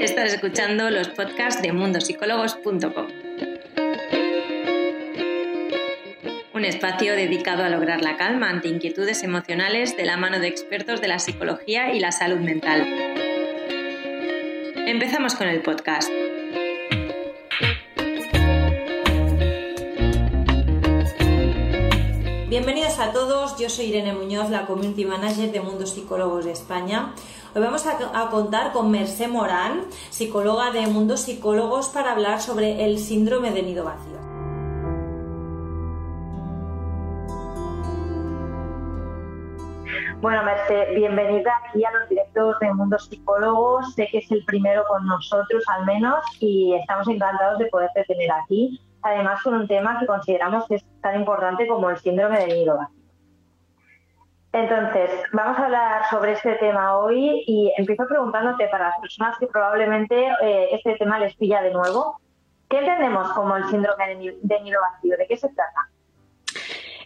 Estás escuchando los podcasts de mundosicólogos.com. Un espacio dedicado a lograr la calma ante inquietudes emocionales de la mano de expertos de la psicología y la salud mental. Empezamos con el podcast. Bienvenidos a todos, yo soy Irene Muñoz, la Community Manager de Mundo Psicólogos de España. Hoy vamos a, contar con Mercé Morán, psicóloga de Mundo Psicólogos, para hablar sobre el síndrome de nido vacío. Bueno, Mercé, bienvenida aquí a los directos de Mundo Psicólogos. Sé que es el primero con nosotros al menos y estamos encantados de poderte tener aquí además con un tema que consideramos que es tan importante como el síndrome de nido Entonces, vamos a hablar sobre este tema hoy y empiezo preguntándote para las personas que probablemente eh, este tema les pilla de nuevo, ¿qué entendemos como el síndrome de nido vacío? ¿De qué se trata?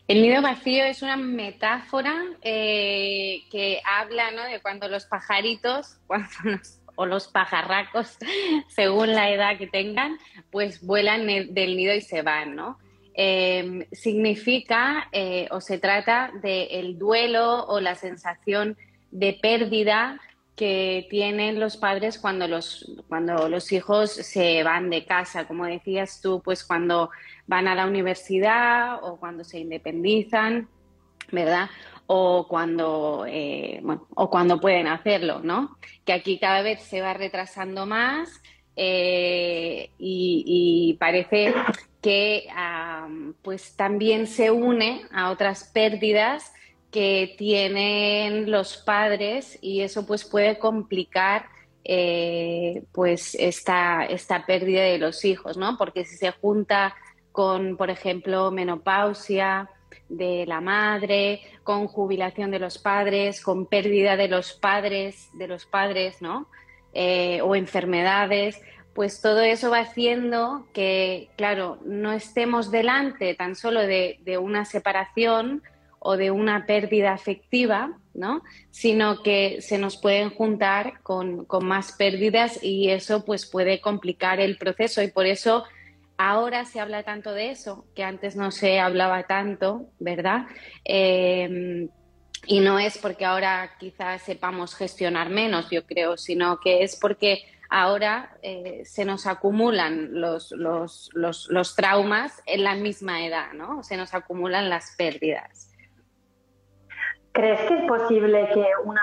El nido vacío es una metáfora eh, que habla ¿no? de cuando los pajaritos, o los pajarracos, según la edad que tengan, pues vuelan del nido y se van, ¿no? Em, significa eh, o se trata del duelo o la sensación de pérdida que tienen los padres cuando los, cuando los hijos se van de casa, como decías tú, pues cuando van a la universidad o cuando se independizan, ¿verdad? o cuando, eh, o cuando pueden hacerlo, ¿no? Que aquí cada vez se va retrasando más eh, y, parece que pues también se une a otras pérdidas que tienen los padres y eso pues puede complicar eh, pues esta, esta pérdida de los hijos, ¿no? Porque si se junta con, por ejemplo, menopausia, de la madre, con jubilación de los padres, con pérdida de los padres, de los padres, ¿no? Eh, o enfermedades, pues todo eso va haciendo que, claro, no estemos delante tan solo de, una separación o de una pérdida afectiva, ¿no? Sino que se nos pueden juntar con, más pérdidas y eso pues puede complicar el proceso y por eso Ahora se habla tanto de eso, que antes no se hablaba tanto, ¿verdad? Eh, y no es porque ahora quizás sepamos gestionar menos, yo creo, sino que es porque ahora eh, se nos acumulan los, los, los, traumas en la misma edad, ¿no? Se nos acumulan las pérdidas. ¿Crees que es posible que una,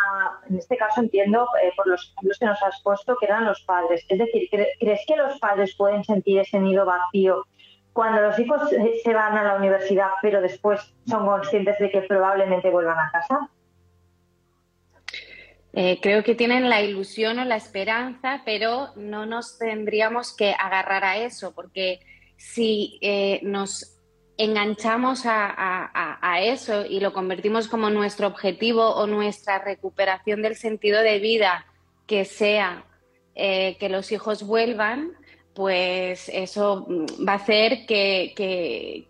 en este caso entiendo eh, por los ejemplos que nos has puesto, que eran los padres, es decir, ¿crees que los padres pueden sentir ese nido vacío cuando los hijos se van a la universidad, pero después son conscientes de que probablemente vuelvan a casa? Eh, creo que tienen la ilusión o la esperanza, pero no nos tendríamos que agarrar a eso, porque si eh, nos enganchamos a, eso y lo convertimos como nuestro objetivo o nuestra recuperación del sentido de vida, que sea eh, que los hijos vuelvan, pues eso mm, va a hacer que,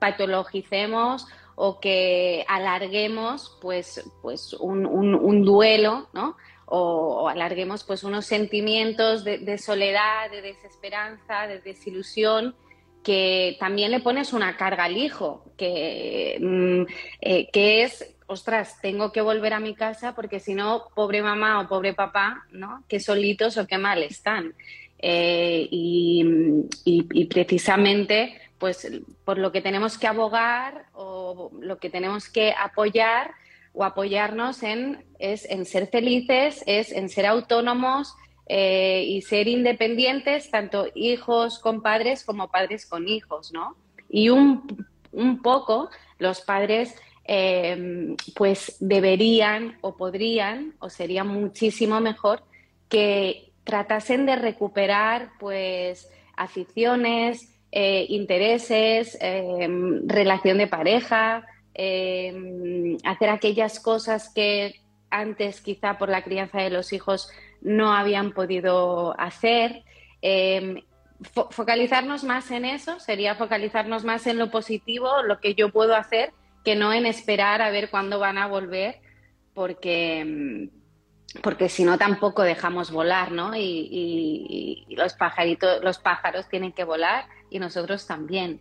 patologicemos o que alarguemos pues, pues un, duelo, ¿no? O, alarguemos pues unos sentimientos de, soledad, de desesperanza, de desilusión que también le pones una carga al hijo, que, mm, eh, que es, ostras, tengo que volver a mi casa porque si no, pobre mamá o pobre papá, ¿no? Qué solitos o qué mal están. Eh, y, precisamente, pues por lo que tenemos que abogar o lo que tenemos que apoyar o apoyarnos en es en ser felices, es en ser autónomos, eh, y ser independientes, tanto hijos con padres como padres con hijos, ¿no? Y un, un poco los padres eh, pues deberían o podrían o sería muchísimo mejor que tratasen de recuperar pues aficiones, eh, intereses, relación de pareja, hacer aquellas cosas que antes quizá por la crianza de los hijos no habían podido hacer. Focalizarnos más en eso sería focalizarnos más en lo positivo, lo que yo puedo hacer, que no en esperar a ver cuándo van a volver, porque, em, porque si no tampoco dejamos volar, ¿no? Y, los pajaritos, los pájaros tienen que volar y nosotros también.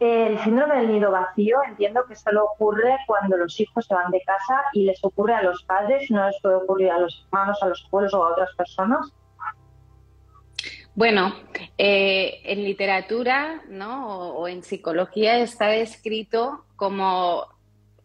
El síndrome del nido vacío entiendo que solo ocurre cuando los hijos se van de casa y les ocurre a los padres, no les puede ocurrir a los hermanos, a los abuelos o a otras personas. Bueno, eh, en literatura ¿no? o, en psicología está descrito como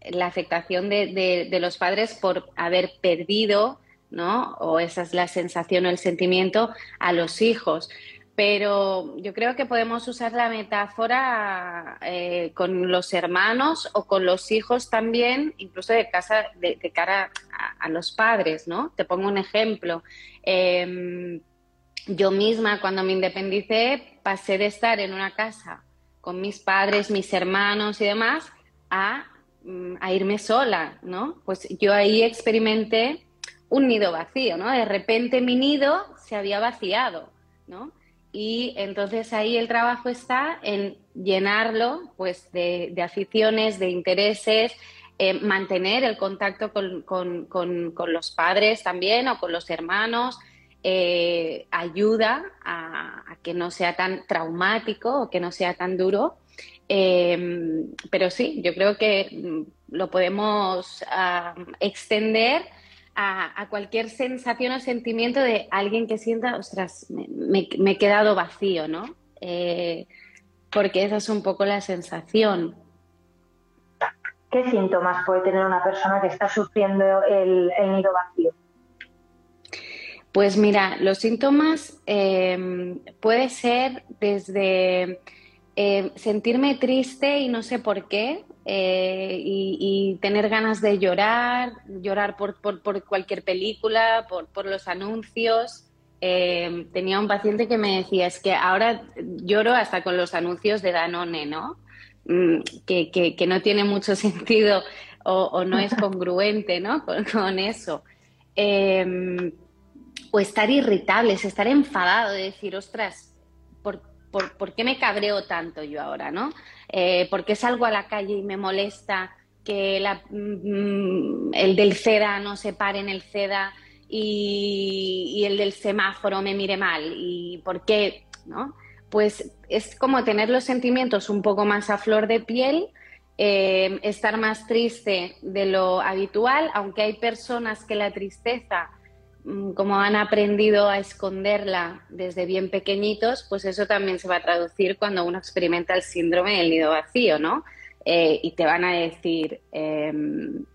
la afectación de, los padres por haber perdido, ¿no? o esa es la sensación o el sentimiento, a los hijos. Pero yo creo que podemos usar la metáfora eh, con los hermanos o con los hijos también, incluso de, casa, de, cara a, los padres, ¿no? Te pongo un ejemplo. Em, yo misma cuando me independicé pasé de estar en una casa con mis padres, mis hermanos y demás a, mm, irme sola, ¿no? Pues yo ahí experimenté un nido vacío, ¿no? De repente mi nido se había vaciado, ¿no? Y entonces ahí el trabajo está en llenarlo pues de, aficiones, de intereses, eh, mantener el contacto con, con, los padres también o con los hermanos, eh, ayuda a, que no sea tan traumático o que no sea tan duro. Em, pero sí, yo creo que mm, lo podemos extender a, cualquier sensación o sentimiento de alguien que sienta, ostras, me, he quedado vacío, ¿no? Eh, porque esa es un poco la sensación. ¿Qué síntomas puede tener una persona que está sufriendo el, el nido vacío? Pues mira, los síntomas em, puede ser desde em, sentirme triste y no sé por qué, eh, y, tener ganas de llorar, llorar por, cualquier película, por, los anuncios. Em, tenía un paciente que me decía, es que ahora lloro hasta con los anuncios de Danone, ¿no? Mm, que, no tiene mucho sentido o, no es congruente, ¿no? Con, eso o estar irritables, estar enfadado, de decir, ostras, ¿por, por, qué me cabreo tanto yo ahora, no? Eh, ¿Por qué salgo a la calle y me molesta que mm, el del CEDA no se pare en el CEDA y, el del semáforo me mire mal? ¿Y por qué, no? Pues es como tener los sentimientos un poco más a flor de piel, eh, estar más triste de lo habitual, aunque hay personas que la tristeza como han aprendido a esconderla desde bien pequeñitos, pues eso también se va a traducir cuando uno experimenta el síndrome del nido vacío, ¿no? Eh, y te van a decir, em,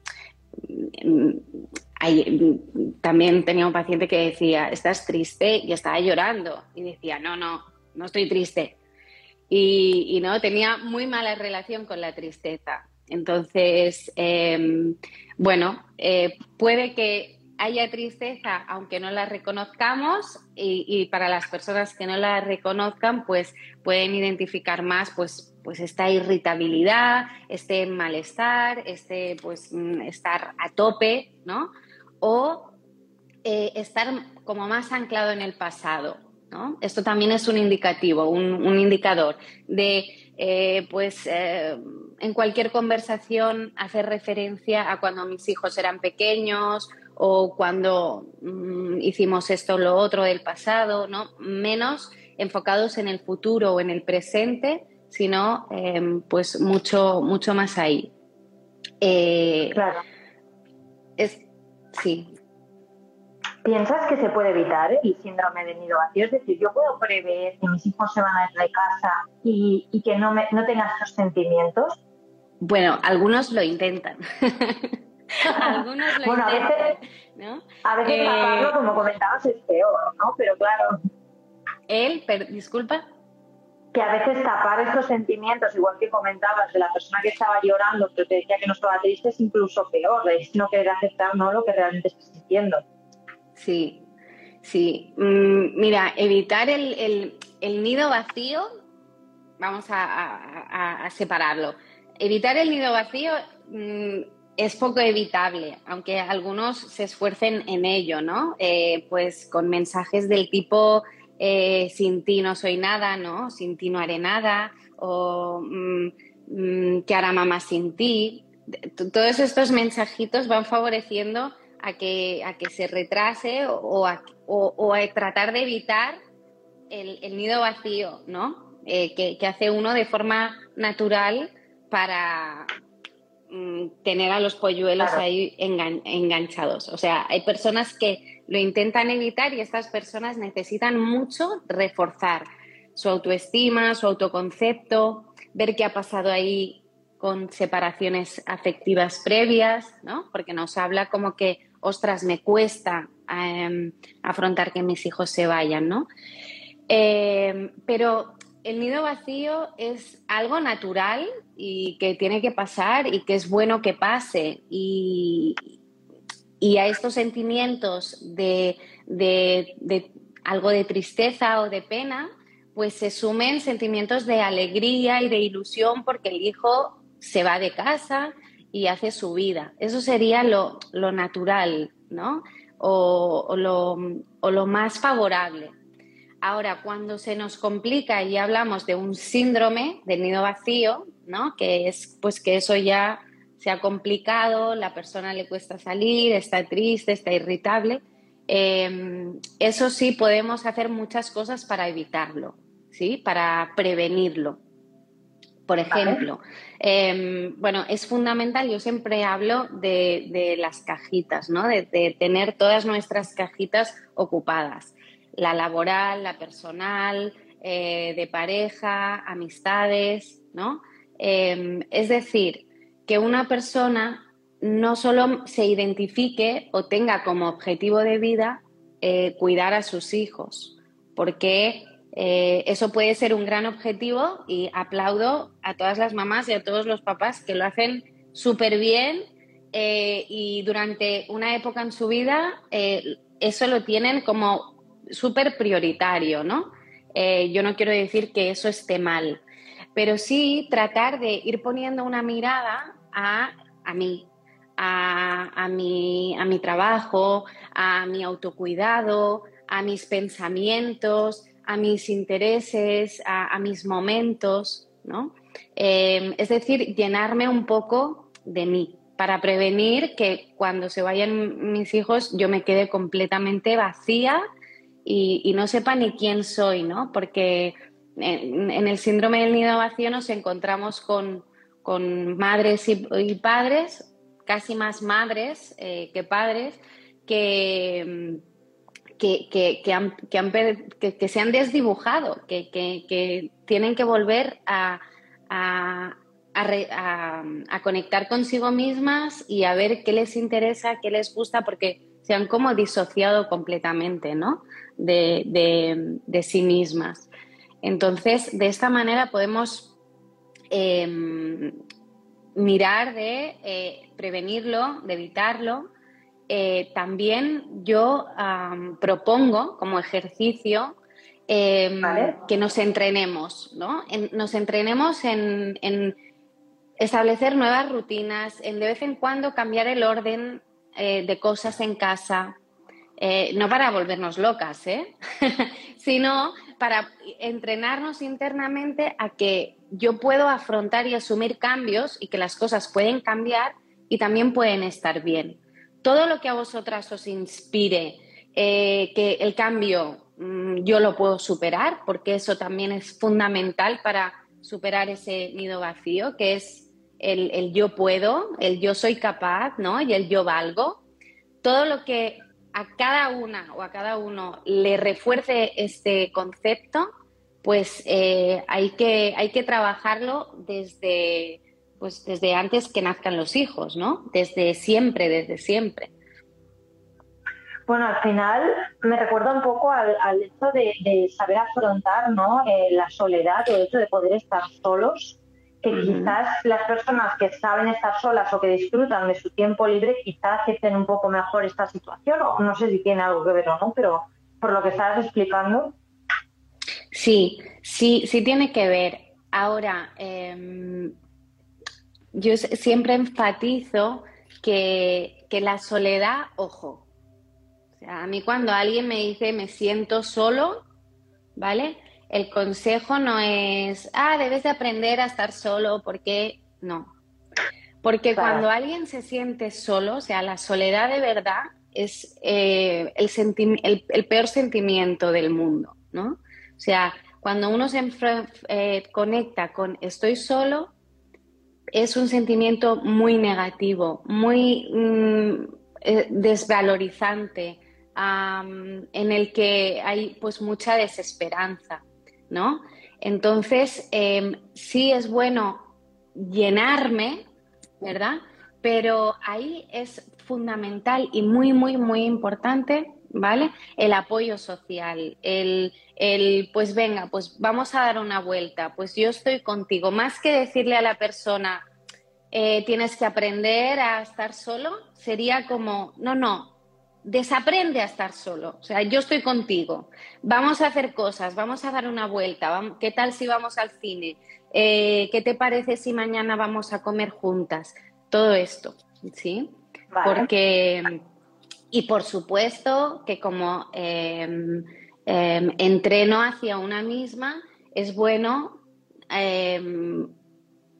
también tenía un paciente que decía, estás triste y estaba llorando. Y decía, no, no, no estoy triste. Y, no, tenía muy mala relación con la tristeza. Entonces, em, bueno, eh, puede que haya tristeza, aunque no la reconozcamos, y, para las personas que no la reconozcan, pues pueden identificar más pues, pues esta irritabilidad, este malestar, este pues mm, estar a tope, ¿no? O eh, estar como más anclado en el pasado. ¿no? Esto también es un indicativo, un, indicador de, eh, pues, eh, en cualquier conversación hacer referencia a cuando mis hijos eran pequeños o cuando mm, hicimos esto o lo otro del pasado, ¿no? Menos enfocados en el futuro o en el presente, sino em, pues mucho, mucho más ahí. Eh, claro. Es, sí. ¿Piensas que se puede evitar el síndrome de nido vacío? Es decir, yo puedo prever que mis hijos se van a ir de casa y, que no, me, no tengan estos sentimientos. Bueno, algunos lo intentan. Algunos lo bueno, a veces, ¿no? A veces eh, como comentabas, es peor, ¿no? Pero claro. Él, disculpa. Que a veces tapar estos sentimientos, igual que comentabas de la persona que estaba llorando, pero te decía que no estaba triste, es incluso peor, es no querer aceptar ¿no? lo que realmente estás sintiendo. Sí, sí. Mm, mira, evitar el, nido vacío, vamos a, separarlo. Evitar el nido vacío mm, es poco evitable, aunque algunos se esfuercen en ello, ¿no? Eh, pues con mensajes del tipo eh, sin ti no soy nada, ¿no? Sin ti no haré nada, o mm, mm, ¿qué hará mamá sin ti? todos estos mensajitos van favoreciendo a que, a que se retrase o a, tratar de evitar el, nido vacío, ¿no? Eh, que, hace uno de forma natural para tener a los polluelos ahí enganchados. O sea, hay personas que lo intentan evitar y estas personas necesitan mucho reforzar su autoestima, su autoconcepto, ver qué ha pasado ahí con separaciones afectivas previas, ¿no? Porque nos habla como que, ostras, me cuesta em, afrontar que mis hijos se vayan, ¿no? Em, pero el nido vacío es algo natural y que tiene que pasar y que es bueno que pase. Y, y a estos sentimientos de, de algo de tristeza o de pena, pues se sumen sentimientos de alegría y de ilusión porque el hijo se va de casa y hace su vida. Eso sería lo, natural, ¿no? O, lo, más favorable. Ahora, cuando se nos complica y hablamos de un síndrome del nido vacío, ¿no? Que es pues que eso ya se ha complicado, la persona le cuesta salir, está triste, está irritable. Em, eso sí podemos hacer muchas cosas para evitarlo, ¿sí? Para prevenirlo. Por ejemplo, em, bueno, es fundamental, yo siempre hablo de, las cajitas, ¿no? De, tener todas nuestras cajitas ocupadas, la laboral, la personal, eh, de pareja, amistades, ¿no? Em, es decir, que una persona no solo se identifique o tenga como objetivo de vida eh, cuidar a sus hijos, porque eh, eso puede ser un gran objetivo y aplaudo a todas las mamás y a todos los papás que lo hacen súper bien y durante una época en su vida eso lo tienen como súper prioritario, ¿no? yo no quiero decir que eso esté mal, pero sí tratar de ir poniendo una mirada a, a mí, a, a, mi, a mi trabajo, a mi autocuidado, a mis pensamientos, a mis intereses, a, mis momentos, ¿no? Em, es decir, llenarme un poco de mí para prevenir que cuando se vayan mis hijos yo me quede completamente vacía y, no sepa ni quién soy, ¿no? Porque en, el síndrome del nido vacío nos encontramos con, madres y, padres, casi más madres eh, que padres, que que, que, se han desdibujado, que, tienen que volver a, conectar consigo mismas y a ver qué les interesa, qué les gusta, porque se han como disociado completamente ¿no? De, sí mismas. Entonces, de esta manera podemos em, mirar de eh, prevenirlo, de evitarlo eh, también yo propongo como ejercicio em, que nos entrenemos, ¿no? nos entrenemos en, establecer nuevas rutinas, en de vez en cuando cambiar el orden eh, de cosas en casa, eh, no para volvernos locas, sino para entrenarnos internamente a que yo puedo afrontar y asumir cambios y que las cosas pueden cambiar y también pueden estar bien todo lo que a vosotras os inspire, eh, que el cambio mm, yo lo puedo superar, porque eso también es fundamental para superar ese nido vacío, que es el, yo puedo, el yo soy capaz, ¿no? Y el yo valgo. Todo lo que a cada una o a cada uno le refuerce este concepto, pues eh, hay, que, hay que trabajarlo desde, pues desde antes que nazcan los hijos, ¿no? Desde siempre, desde siempre. Bueno, al final me recuerda un poco al, hecho de, saber afrontar ¿no? Eh, la soledad o el hecho de poder estar solos, que quizás las personas que saben estar solas o que disfrutan de su tiempo libre quizás acepten un poco mejor esta situación, o no sé si tiene algo que ver o no, pero por lo que estabas explicando. Sí, sí, sí tiene que ver. Ahora, eh, yo siempre enfatizo que, la soledad, ojo, o sea, a mí cuando alguien me dice me siento solo, ¿vale? El consejo no es, ah, debes de aprender a estar solo, porque no. Porque cuando alguien se siente solo, o sea, la soledad de verdad es eh, el, peor sentimiento del mundo, ¿no? O sea, cuando uno se eh, conecta con estoy solo, es un sentimiento muy negativo, muy mm, eh, desvalorizante, en el que hay pues mucha desesperanza, ¿no? Entonces, em, sí es bueno llenarme, ¿verdad? Pero ahí es fundamental y muy, muy, muy importante, ¿vale? El apoyo social, el, el, pues venga, pues vamos a dar una vuelta, pues yo estoy contigo. Más que decirle a la persona, eh, tienes que aprender a estar solo, sería como, no, no, desaprende a estar solo. O sea, yo estoy contigo. Vamos a hacer cosas, vamos a dar una vuelta. ¿Qué tal si vamos al cine? Eh, ¿Qué te parece si mañana vamos a comer juntas? Todo esto, ¿sí? Porque, y por supuesto que como em, em, entreno hacia una misma, es bueno em,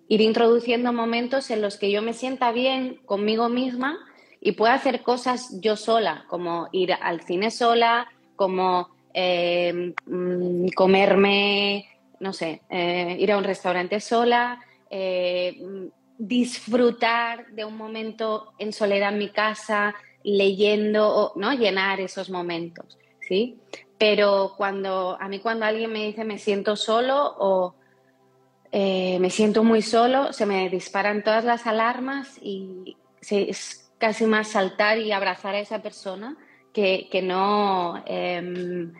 ir introduciendo momentos en los que yo me sienta bien conmigo misma y puedo hacer cosas yo sola, como ir al cine sola, como mm, comerme, no sé, eh, ir a un restaurante sola, eh, disfrutar de un momento en soledad en mi casa, leyendo, ¿no? Llenar esos momentos, ¿sí? Pero cuando, a mí cuando alguien me dice me siento solo o eh, me siento muy solo, se me disparan todas las alarmas y es casi más saltar y abrazar a esa persona que, no em,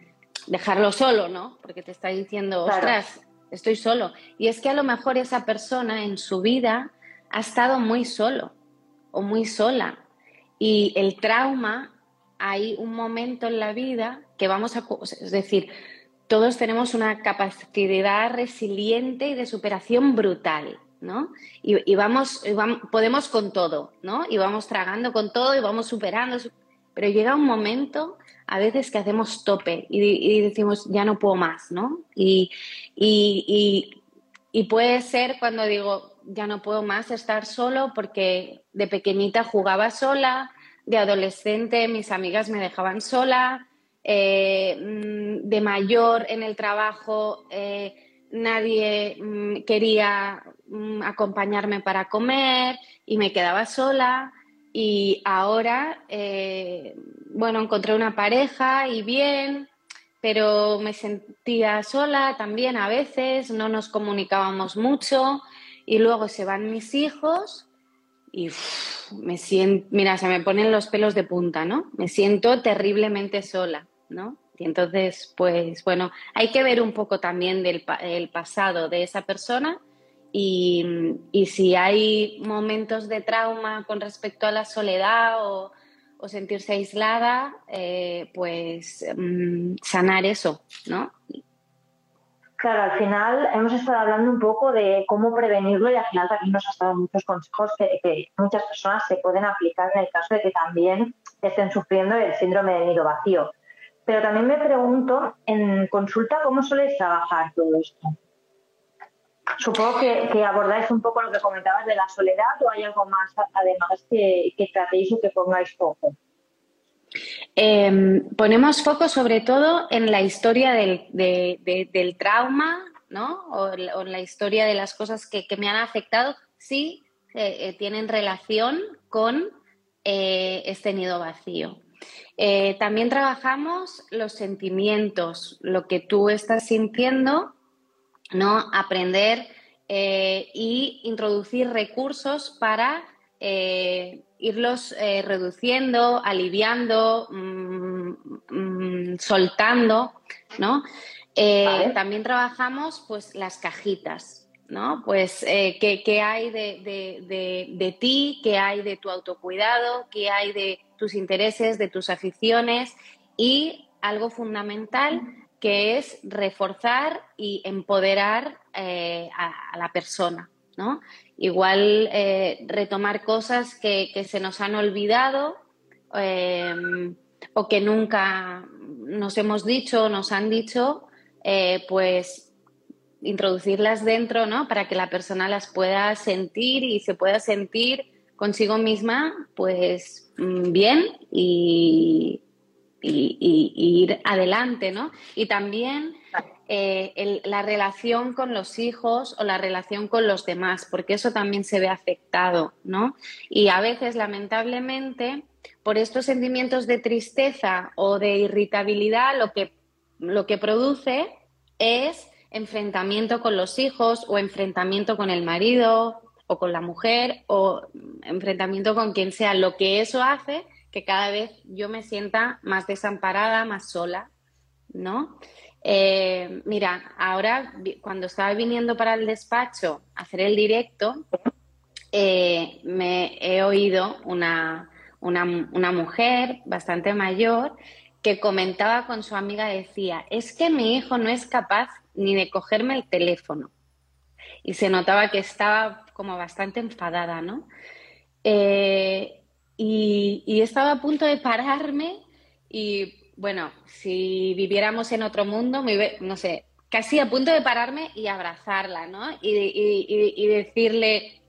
dejarlo solo, ¿no? Porque te está diciendo, ostras, estoy solo. Y es que a lo mejor esa persona en su vida ha estado muy solo o muy sola. Y el trauma, hay un momento en la vida que vamos a... Es decir, todos tenemos una capacidad resiliente y de superación brutal, ¿no? Y, vamos, podemos con todo, ¿no? Y vamos tragando con todo y vamos superando. Pero llega un momento, a veces, que hacemos tope y, decimos, ya no puedo más, ¿no? Y, y puede ser cuando digo, ya no puedo más estar solo porque de pequeñita jugaba sola, de adolescente mis amigas me dejaban sola, eh, mm, de mayor en el trabajo eh, nadie mm, quería mm, acompañarme para comer y me quedaba sola. Y ahora, eh, bueno, encontré una pareja y bien, pero me sentía sola también a veces, no nos comunicábamos mucho y luego se van mis hijos y me siento, mira, se me ponen los pelos de punta, ¿no? Me siento terriblemente sola, ¿no? Y entonces, pues bueno, hay que ver un poco también del el pasado de esa persona y, si hay momentos de trauma con respecto a la soledad o, sentirse aislada, eh, pues mm, sanar eso, ¿no? Claro, al final hemos estado hablando un poco de cómo prevenirlo y al final también nos has dado muchos consejos que, muchas personas se pueden aplicar en el caso de que también estén sufriendo el síndrome de nido vacío. Pero también me pregunto, en consulta, ¿cómo soléis trabajar todo esto? Supongo que, abordáis un poco lo que comentabas de la soledad o hay algo más además que, que tratéis o que pongáis foco. Em, ponemos foco sobre todo en la historia del, trauma, ¿no? O, en la historia de las cosas que, me han afectado, sí eh, eh, tienen relación con eh, este nido vacío. también trabajamos los sentimientos, lo que tú estás sintiendo, ¿no? Aprender y introducir recursos para irlos eh, reduciendo, aliviando, mm, mm, soltando, ¿no? Eh, también trabajamos pues las cajitas, ¿no? Pues eh, ¿qué, hay de, ti, qué hay de tu autocuidado, qué hay de tus intereses, de tus aficiones y algo fundamental que es reforzar y empoderar a la persona, ¿no? Igual eh, retomar cosas que, se nos han olvidado em, o que nunca nos hemos dicho o nos han dicho, eh, pues introducirlas dentro, ¿no? Para que la persona las pueda sentir y se pueda sentir consigo misma, pues mm, bien y, ir adelante, ¿no? Y también eh, la relación con los hijos o la relación con los demás, porque eso también se ve afectado, ¿no? Y a veces, lamentablemente, por estos sentimientos de tristeza o de irritabilidad, lo que, lo que produce es enfrentamiento con los hijos o enfrentamiento con el marido o con la mujer o enfrentamiento con quien sea. Lo que eso hace que cada vez yo me sienta más desamparada, más sola, ¿no? Eh, mira, ahora cuando estaba viniendo para el despacho a hacer el directo, eh, me he oído una, una, mujer bastante mayor que comentaba con su amiga, decía, es que mi hijo no es capaz ni de cogerme el teléfono. Y se notaba que estaba como bastante enfadada, ¿no? Eh, y, y estaba a punto de pararme y bueno, si viviéramos en otro mundo, no sé, casi a punto de pararme y abrazarla, ¿no? Y, decirle,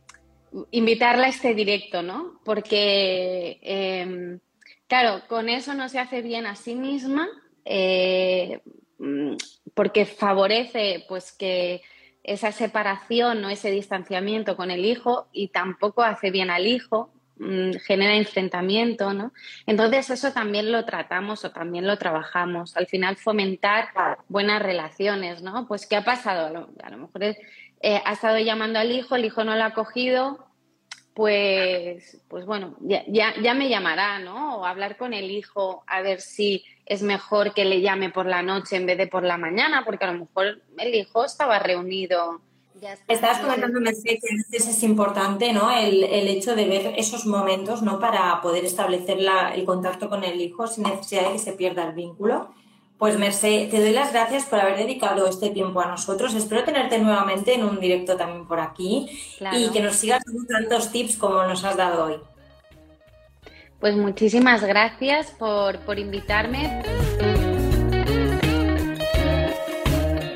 invitarla a este directo, ¿no? Porque, em, claro, con eso no se hace bien a sí misma, eh, porque favorece, pues, que esa separación o ese distanciamiento con el hijo y tampoco hace bien al hijo, Mm, genera enfrentamiento, ¿no? Entonces eso también lo tratamos o también lo trabajamos. Al final fomentar buenas relaciones, ¿no? Pues ¿qué ha pasado? A lo mejor eh, ha estado llamando al hijo, el hijo no lo ha cogido, pues, pues bueno, ya, ya, me llamará, ¿no? O hablar con el hijo a ver si es mejor que le llame por la noche en vez de por la mañana, porque a lo mejor el hijo estaba reunido Estabas comentando, que a veces es importante ¿no? El, hecho de ver esos momentos ¿no? para poder establecer el contacto con el hijo sin necesidad de que se pierda el vínculo. Pues Merced, te doy las gracias por haber dedicado este tiempo a nosotros. Espero tenerte nuevamente en un directo también por aquí y que nos sigas dando tantos tips como nos has dado hoy. Pues muchísimas gracias por, por invitarme.